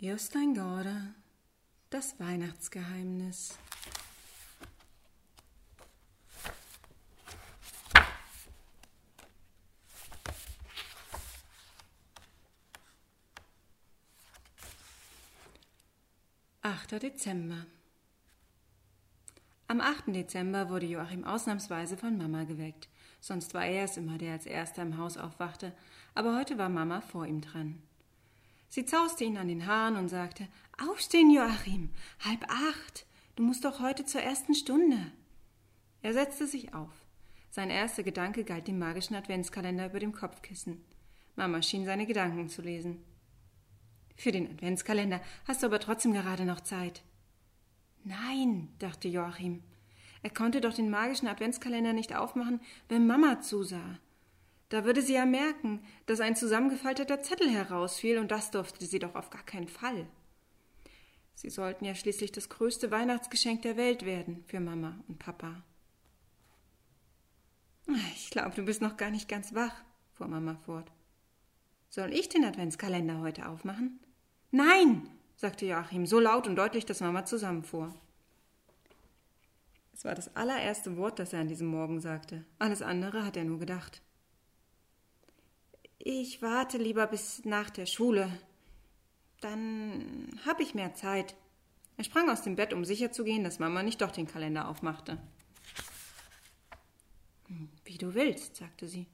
Jostein Gorder, das Weihnachtsgeheimnis. Achter Dezember. Am 8. Dezember wurde Joachim ausnahmsweise von Mama geweckt. Sonst war er es immer, der als erster im Haus aufwachte, aber heute war Mama vor ihm dran. Sie zauste ihn an den Haaren und sagte Aufstehen, Joachim. Halb acht. Du musst doch heute zur ersten Stunde. Er setzte sich auf. Sein erster Gedanke galt dem magischen Adventskalender über dem Kopfkissen. Mama schien seine Gedanken zu lesen. Für den Adventskalender hast du aber trotzdem gerade noch Zeit. Nein, dachte Joachim. Er konnte doch den magischen Adventskalender nicht aufmachen, wenn Mama zusah. Da würde sie ja merken, dass ein zusammengefalteter Zettel herausfiel, und das durfte sie doch auf gar keinen Fall. Sie sollten ja schließlich das größte Weihnachtsgeschenk der Welt werden für Mama und Papa. Ich glaube, du bist noch gar nicht ganz wach, fuhr Mama fort. Soll ich den Adventskalender heute aufmachen? Nein, sagte Joachim so laut und deutlich, dass Mama zusammenfuhr. Es war das allererste Wort, das er an diesem Morgen sagte. Alles andere hat er nur gedacht. Ich warte lieber bis nach der Schule. Dann habe ich mehr Zeit. Er sprang aus dem Bett, um sicherzugehen, dass Mama nicht doch den Kalender aufmachte. Wie du willst, sagte sie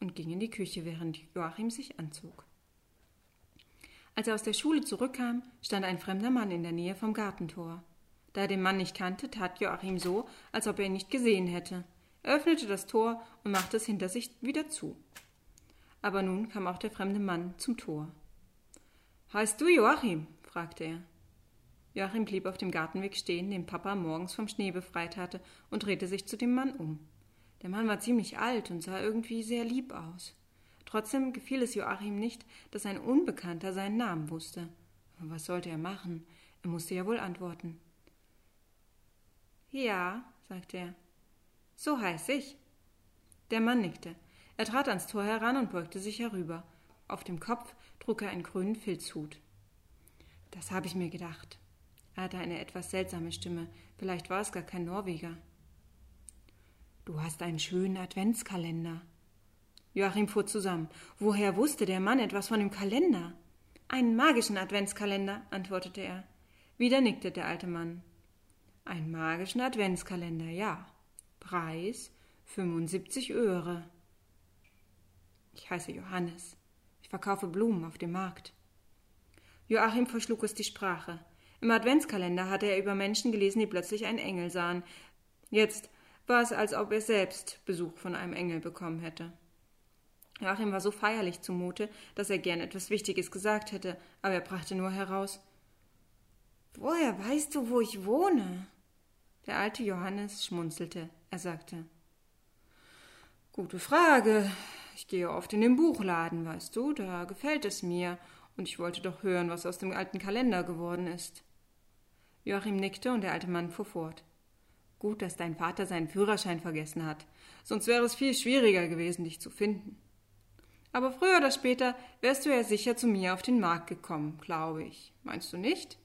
und ging in die Küche, während Joachim sich anzog. Als er aus der Schule zurückkam, stand ein fremder Mann in der Nähe vom Gartentor. Da er den Mann nicht kannte, tat Joachim so, als ob er ihn nicht gesehen hätte. Er öffnete das Tor und machte es hinter sich wieder zu. Aber nun kam auch der fremde Mann zum Tor. Heißt du Joachim? fragte er. Joachim blieb auf dem Gartenweg stehen, den Papa morgens vom Schnee befreit hatte, und drehte sich zu dem Mann um. Der Mann war ziemlich alt und sah irgendwie sehr lieb aus. Trotzdem gefiel es Joachim nicht, dass ein Unbekannter seinen Namen wusste. Aber was sollte er machen? Er musste ja wohl antworten. Ja, sagte er. So heiß ich. Der Mann nickte. Er trat ans Tor heran und beugte sich herüber. Auf dem Kopf trug er einen grünen Filzhut. Das habe ich mir gedacht. Er hatte eine etwas seltsame Stimme. Vielleicht war es gar kein Norweger. Du hast einen schönen Adventskalender. Joachim fuhr zusammen. Woher wusste der Mann etwas von dem Kalender? Einen magischen Adventskalender, antwortete er. Wieder nickte der alte Mann. Einen magischen Adventskalender, ja. Preis 75 Öre. Ich heiße Johannes. Ich verkaufe Blumen auf dem Markt. Joachim verschlug es die Sprache. Im Adventskalender hatte er über Menschen gelesen, die plötzlich einen Engel sahen. Jetzt war es, als ob er selbst Besuch von einem Engel bekommen hätte. Joachim war so feierlich zumute, dass er gern etwas Wichtiges gesagt hätte, aber er brachte nur heraus Woher weißt du, wo ich wohne? Der alte Johannes schmunzelte. Er sagte Gute Frage. Ich gehe oft in den Buchladen, weißt du, da gefällt es mir, und ich wollte doch hören, was aus dem alten Kalender geworden ist. Joachim nickte und der alte Mann fuhr fort. Gut, dass dein Vater seinen Führerschein vergessen hat, sonst wäre es viel schwieriger gewesen, dich zu finden. Aber früher oder später wärst du ja sicher zu mir auf den Markt gekommen, glaube ich. Meinst du nicht?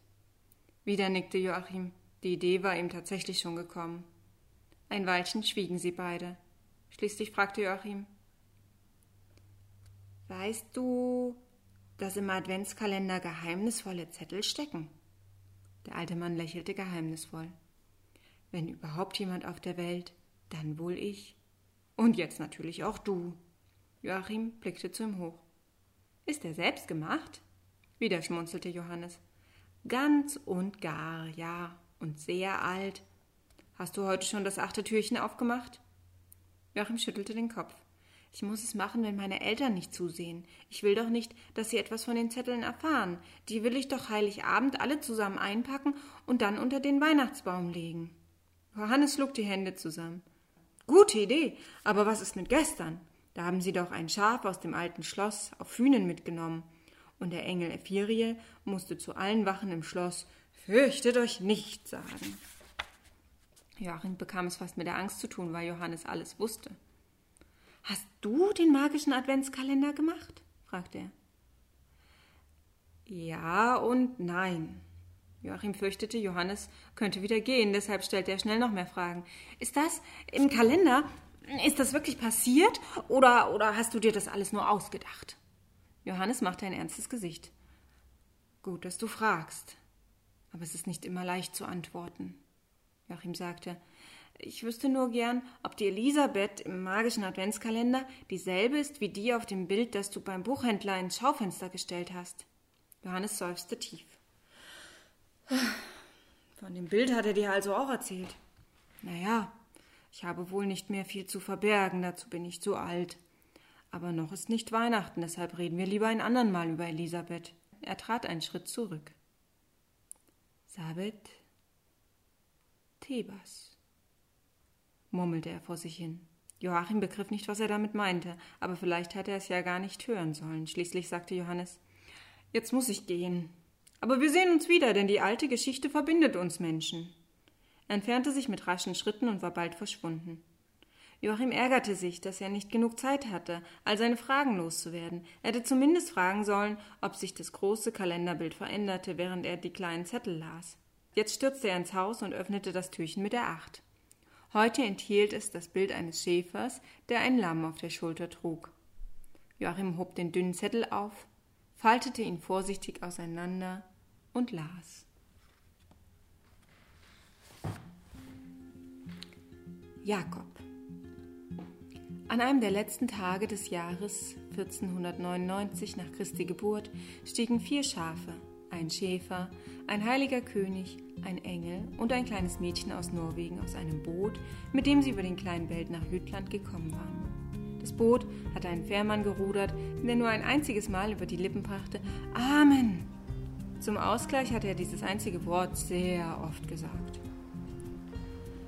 Wieder nickte Joachim. Die Idee war ihm tatsächlich schon gekommen. Ein Weilchen schwiegen sie beide. Schließlich fragte Joachim Weißt du, dass im Adventskalender geheimnisvolle Zettel stecken? Der alte Mann lächelte geheimnisvoll. Wenn überhaupt jemand auf der Welt, dann wohl ich. Und jetzt natürlich auch du. Joachim blickte zu ihm hoch. Ist er selbst gemacht? Wieder schmunzelte Johannes. Ganz und gar, ja, und sehr alt. Hast du heute schon das achte Türchen aufgemacht? Joachim schüttelte den Kopf. Ich muss es machen, wenn meine Eltern nicht zusehen. Ich will doch nicht, dass sie etwas von den Zetteln erfahren. Die will ich doch Heiligabend alle zusammen einpacken und dann unter den Weihnachtsbaum legen. Johannes schlug die Hände zusammen. Gute Idee, aber was ist mit gestern? Da haben sie doch ein Schaf aus dem alten Schloss auf Hühnen mitgenommen. Und der Engel Ephiriel musste zu allen Wachen im Schloss Fürchtet euch nicht sagen. Joachim bekam es fast mit der Angst zu tun, weil Johannes alles wusste. Hast du den magischen Adventskalender gemacht? fragte er. Ja und nein. Joachim fürchtete, Johannes könnte wieder gehen, deshalb stellte er schnell noch mehr Fragen. Ist das im Kalender? Ist das wirklich passiert? Oder, oder hast du dir das alles nur ausgedacht? Johannes machte ein ernstes Gesicht. Gut, dass du fragst. Aber es ist nicht immer leicht zu antworten. Joachim sagte, ich wüsste nur gern, ob die Elisabeth im magischen Adventskalender dieselbe ist wie die auf dem Bild, das du beim Buchhändler ins Schaufenster gestellt hast. Johannes seufzte tief. Von dem Bild hat er dir also auch erzählt. Na ja, ich habe wohl nicht mehr viel zu verbergen, dazu bin ich zu alt. Aber noch ist nicht Weihnachten, deshalb reden wir lieber ein andern Mal über Elisabeth. Er trat einen Schritt zurück. Sabet Thebas, murmelte er vor sich hin. Joachim begriff nicht, was er damit meinte, aber vielleicht hatte er es ja gar nicht hören sollen. Schließlich sagte Johannes Jetzt muss ich gehen. Aber wir sehen uns wieder, denn die alte Geschichte verbindet uns Menschen. Er entfernte sich mit raschen Schritten und war bald verschwunden. Joachim ärgerte sich, dass er nicht genug Zeit hatte, all seine Fragen loszuwerden. Er hätte zumindest fragen sollen, ob sich das große Kalenderbild veränderte, während er die kleinen Zettel las. Jetzt stürzte er ins Haus und öffnete das Türchen mit der Acht. Heute enthielt es das Bild eines Schäfers, der ein Lamm auf der Schulter trug. Joachim hob den dünnen Zettel auf, faltete ihn vorsichtig auseinander und las. Jakob. An einem der letzten Tage des Jahres 1499 nach Christi Geburt stiegen vier Schafe, ein Schäfer, ein heiliger König, ein Engel und ein kleines Mädchen aus Norwegen aus einem Boot, mit dem sie über den kleinen Belt nach Jütland gekommen waren. Das Boot hatte einen Fährmann gerudert, der nur ein einziges Mal über die Lippen brachte Amen. Zum Ausgleich hatte er dieses einzige Wort sehr oft gesagt.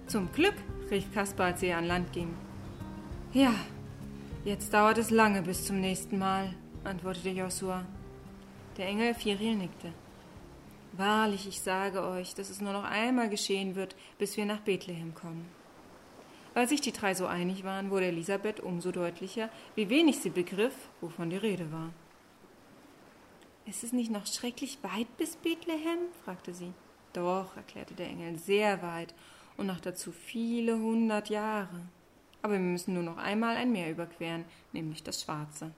Zum Glück, rief Kaspar, als er an Land ging. Ja, jetzt dauert es lange bis zum nächsten Mal, antwortete Josua. Der Engel Firiel nickte. Wahrlich, ich sage euch, dass es nur noch einmal geschehen wird, bis wir nach Bethlehem kommen. Weil sich die drei so einig waren, wurde Elisabeth umso deutlicher, wie wenig sie begriff, wovon die Rede war. Ist es nicht noch schrecklich weit bis Bethlehem? fragte sie. Doch, erklärte der Engel, sehr weit und noch dazu viele hundert Jahre. Aber wir müssen nur noch einmal ein Meer überqueren, nämlich das Schwarze.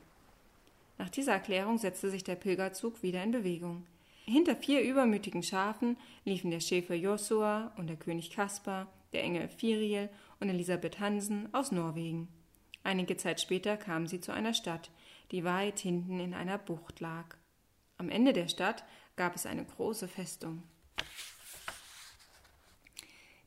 Nach dieser Erklärung setzte sich der Pilgerzug wieder in Bewegung. Hinter vier übermütigen Schafen liefen der Schäfer Josua und der König Kaspar, der Engel Firiel und Elisabeth Hansen aus Norwegen. Einige Zeit später kamen sie zu einer Stadt, die weit hinten in einer Bucht lag. Am Ende der Stadt gab es eine große Festung.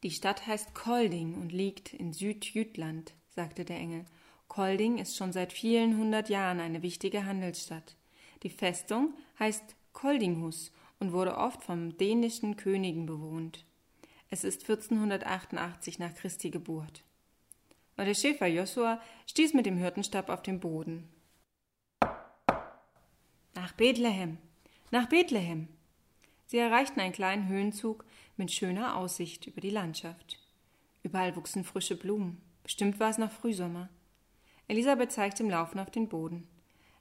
Die Stadt heißt Kolding und liegt in Südjütland, sagte der Engel. Kolding ist schon seit vielen hundert Jahren eine wichtige Handelsstadt. Die Festung heißt Koldinghus und wurde oft von dänischen Königen bewohnt. Es ist 1488 nach Christi Geburt. Und der Schäfer Josua stieß mit dem Hirtenstab auf den Boden. Nach Bethlehem, nach Bethlehem. Sie erreichten einen kleinen Höhenzug mit schöner Aussicht über die Landschaft. Überall wuchsen frische Blumen. Bestimmt war es noch Frühsommer. Elisabeth zeigte im Laufen auf den Boden.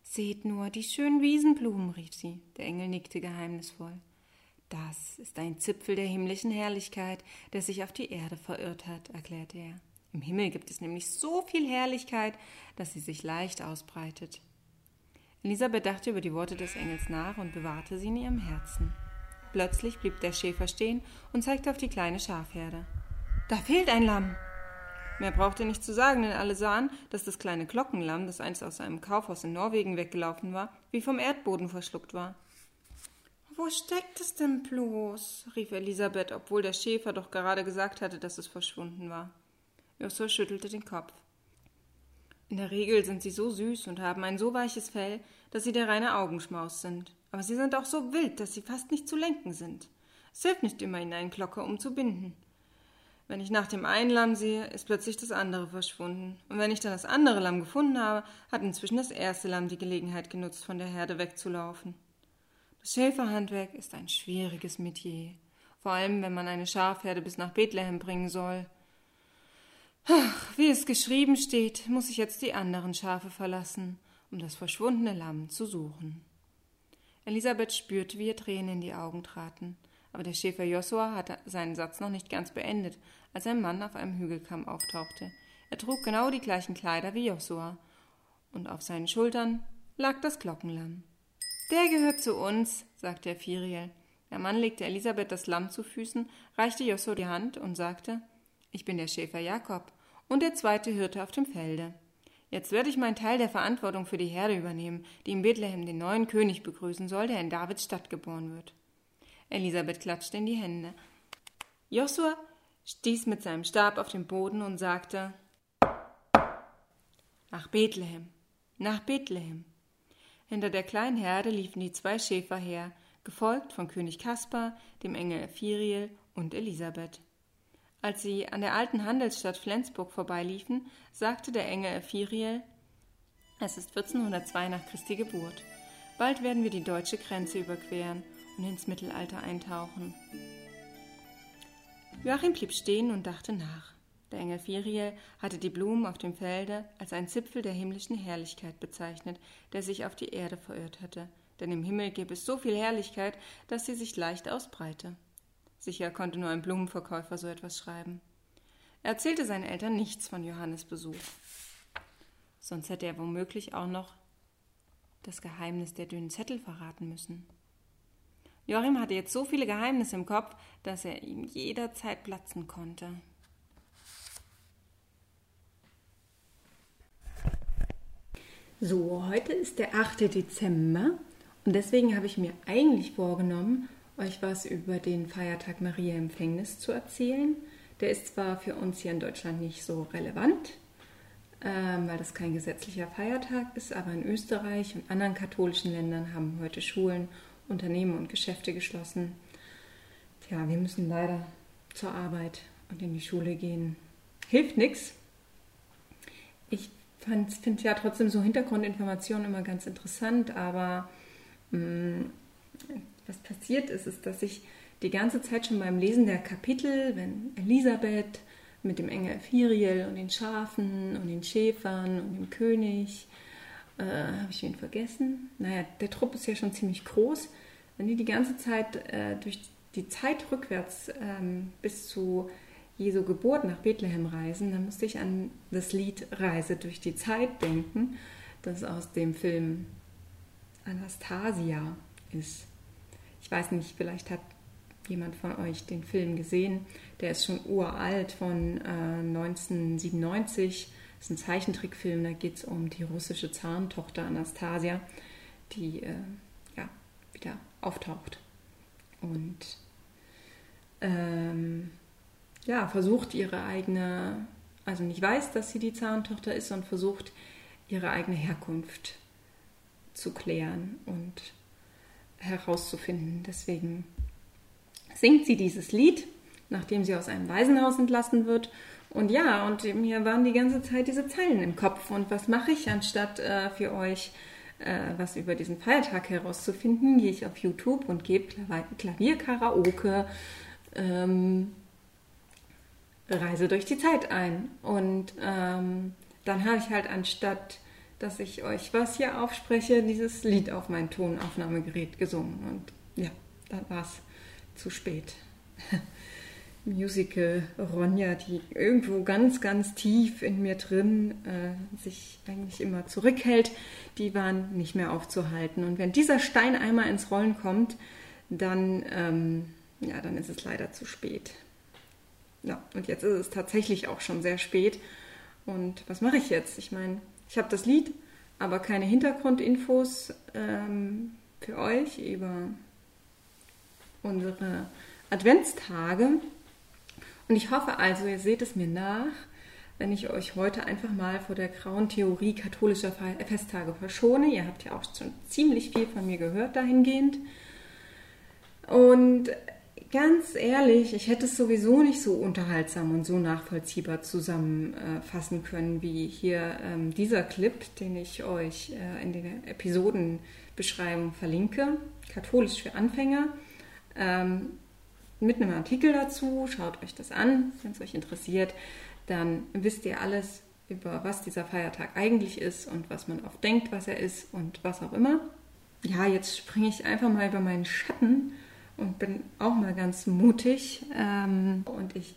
Seht nur, die schönen Wiesenblumen, rief sie. Der Engel nickte geheimnisvoll. Das ist ein Zipfel der himmlischen Herrlichkeit, der sich auf die Erde verirrt hat, erklärte er. Im Himmel gibt es nämlich so viel Herrlichkeit, dass sie sich leicht ausbreitet. Elisabeth dachte über die Worte des Engels nach und bewahrte sie in ihrem Herzen. Plötzlich blieb der Schäfer stehen und zeigte auf die kleine Schafherde. Da fehlt ein Lamm. Mehr brauchte nicht zu sagen, denn alle sahen, dass das kleine Glockenlamm, das einst aus einem Kaufhaus in Norwegen weggelaufen war, wie vom Erdboden verschluckt war. Wo steckt es denn bloß? rief Elisabeth, obwohl der Schäfer doch gerade gesagt hatte, dass es verschwunden war. Joshua schüttelte den Kopf. In der Regel sind sie so süß und haben ein so weiches Fell, dass sie der reine Augenschmaus sind. Aber sie sind auch so wild, dass sie fast nicht zu lenken sind. Es hilft nicht immer, ihnen einen Glocker umzubinden. Wenn ich nach dem einen Lamm sehe, ist plötzlich das andere verschwunden. Und wenn ich dann das andere Lamm gefunden habe, hat inzwischen das erste Lamm die Gelegenheit genutzt, von der Herde wegzulaufen. Das Schäferhandwerk ist ein schwieriges Metier, vor allem wenn man eine Schafherde bis nach Bethlehem bringen soll. Ach, wie es geschrieben steht, muss ich jetzt die anderen Schafe verlassen, um das verschwundene Lamm zu suchen. Elisabeth spürte, wie ihr Tränen in die Augen traten. Aber der Schäfer Josua hatte seinen Satz noch nicht ganz beendet, als ein Mann auf einem Hügelkamm auftauchte. Er trug genau die gleichen Kleider wie Josua, und auf seinen Schultern lag das Glockenlamm. Der gehört zu uns, sagte er Firiel. Der Mann legte Elisabeth das Lamm zu Füßen, reichte Josua die Hand und sagte Ich bin der Schäfer Jakob und der zweite Hirte auf dem Felde. Jetzt werde ich meinen Teil der Verantwortung für die Herde übernehmen, die in Bethlehem den neuen König begrüßen soll, der in Davids Stadt geboren wird. Elisabeth klatschte in die Hände. Josua stieß mit seinem Stab auf den Boden und sagte Nach Bethlehem, nach Bethlehem. Hinter der kleinen Herde liefen die zwei Schäfer her, gefolgt von König Kaspar, dem Engel Ephiriel und Elisabeth. Als sie an der alten Handelsstadt Flensburg vorbeiliefen, sagte der Engel Ephiriel, es ist 1402 nach Christi Geburt. Bald werden wir die deutsche Grenze überqueren und ins Mittelalter eintauchen. Joachim blieb stehen und dachte nach. Der Engel Firiel hatte die Blumen auf dem Felde als ein Zipfel der himmlischen Herrlichkeit bezeichnet, der sich auf die Erde verirrt hatte. Denn im Himmel gäbe es so viel Herrlichkeit, dass sie sich leicht ausbreite. Sicher konnte nur ein Blumenverkäufer so etwas schreiben. Er erzählte seinen Eltern nichts von Johannes Besuch. Sonst hätte er womöglich auch noch das Geheimnis der dünnen Zettel verraten müssen. Joachim hatte jetzt so viele Geheimnisse im Kopf, dass er ihm jederzeit platzen konnte. So, heute ist der 8. Dezember und deswegen habe ich mir eigentlich vorgenommen, euch was über den Feiertag Maria Empfängnis zu erzählen. Der ist zwar für uns hier in Deutschland nicht so relevant, ähm, weil das kein gesetzlicher Feiertag ist, aber in Österreich und anderen katholischen Ländern haben heute Schulen, Unternehmen und Geschäfte geschlossen. Tja, wir müssen leider zur Arbeit und in die Schule gehen. Hilft nichts. Ich finde ja trotzdem so Hintergrundinformationen immer ganz interessant, aber mh, mm, was passiert ist, ist, dass ich die ganze Zeit schon beim Lesen der Kapitel, wenn Elisabeth mit dem Engel Ephiriel und den Schafen und den Schäfern und dem König, äh, habe ich ihn vergessen? Naja, der Trupp ist ja schon ziemlich groß. Wenn die die ganze Zeit äh, durch die Zeit rückwärts ähm, bis zu Jesu Geburt nach Bethlehem reisen, dann musste ich an das Lied Reise durch die Zeit denken, das aus dem Film Anastasia ist. Ich weiß nicht, vielleicht hat jemand von euch den Film gesehen. Der ist schon uralt von äh, 1997. Ist ein Zeichentrickfilm, da geht es um die russische Zarentochter Anastasia, die äh, ja, wieder auftaucht. Und ähm, ja, versucht ihre eigene, also nicht weiß, dass sie die Zarentochter ist und versucht ihre eigene Herkunft zu klären und herauszufinden. Deswegen singt sie dieses Lied, nachdem sie aus einem Waisenhaus entlassen wird. Und ja, und mir waren die ganze Zeit diese Zeilen im Kopf. Und was mache ich, anstatt äh, für euch äh, was über diesen Feiertag herauszufinden, gehe ich auf YouTube und gebe Klavierkaraoke. Ähm, Reise durch die Zeit ein. Und ähm, dann habe ich halt anstatt, dass ich euch was hier aufspreche, dieses Lied auf mein Tonaufnahmegerät gesungen. Und ja, da war es zu spät. Musical Ronja, die irgendwo ganz, ganz tief in mir drin äh, sich eigentlich immer zurückhält, die waren nicht mehr aufzuhalten. Und wenn dieser Stein einmal ins Rollen kommt, dann, ähm, ja, dann ist es leider zu spät. Ja, und jetzt ist es tatsächlich auch schon sehr spät. Und was mache ich jetzt? Ich meine, ich habe das Lied, aber keine Hintergrundinfos ähm, für euch über unsere Adventstage. Und ich hoffe also, ihr seht es mir nach, wenn ich euch heute einfach mal vor der grauen Theorie katholischer Festtage verschone. Ihr habt ja auch schon ziemlich viel von mir gehört dahingehend. Und ganz ehrlich, ich hätte es sowieso nicht so unterhaltsam und so nachvollziehbar zusammenfassen können wie hier ähm, dieser Clip, den ich euch äh, in der Episodenbeschreibung verlinke. Katholisch für Anfänger. Ähm, mit einem Artikel dazu. Schaut euch das an, wenn es euch interessiert. Dann wisst ihr alles über was dieser Feiertag eigentlich ist und was man oft denkt, was er ist und was auch immer. ja, jetzt springe ich einfach mal über meinen Schatten und bin auch mal ganz mutig. Ähm, und ich,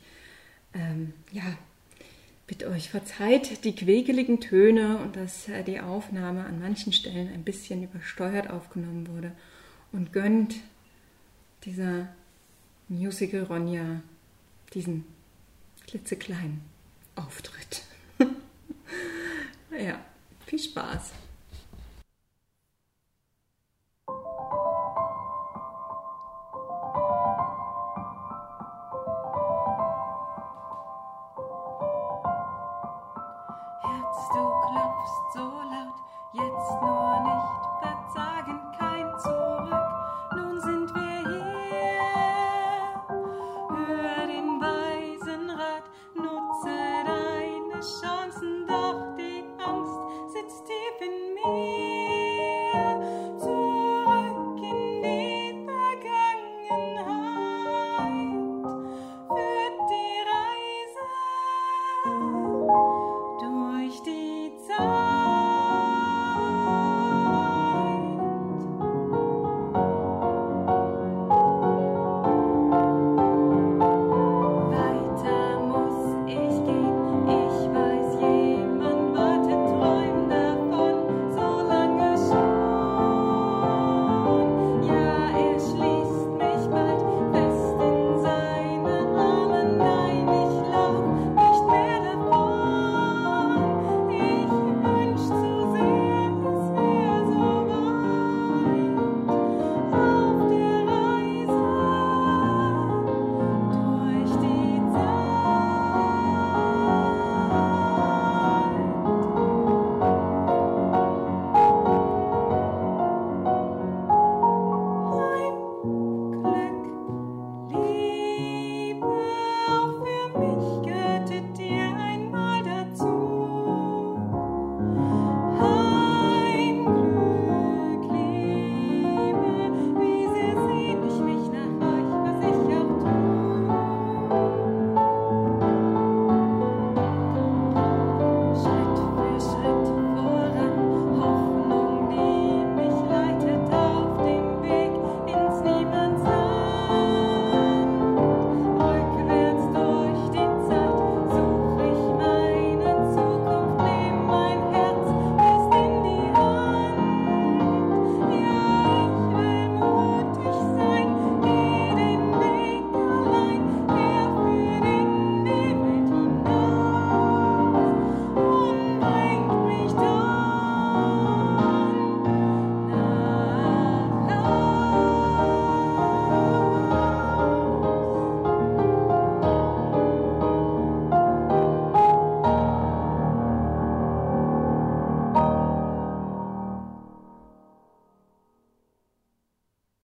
ähm, ja, bitte euch verzeiht die quäkeligen Töne und dass äh, die Aufnahme an manchen Stellen ein bisschen übersteuert aufgenommen wurde und gönnt dieser Musical Ronja diesen klitzekleinen Auftritt. ja, viel Spaß.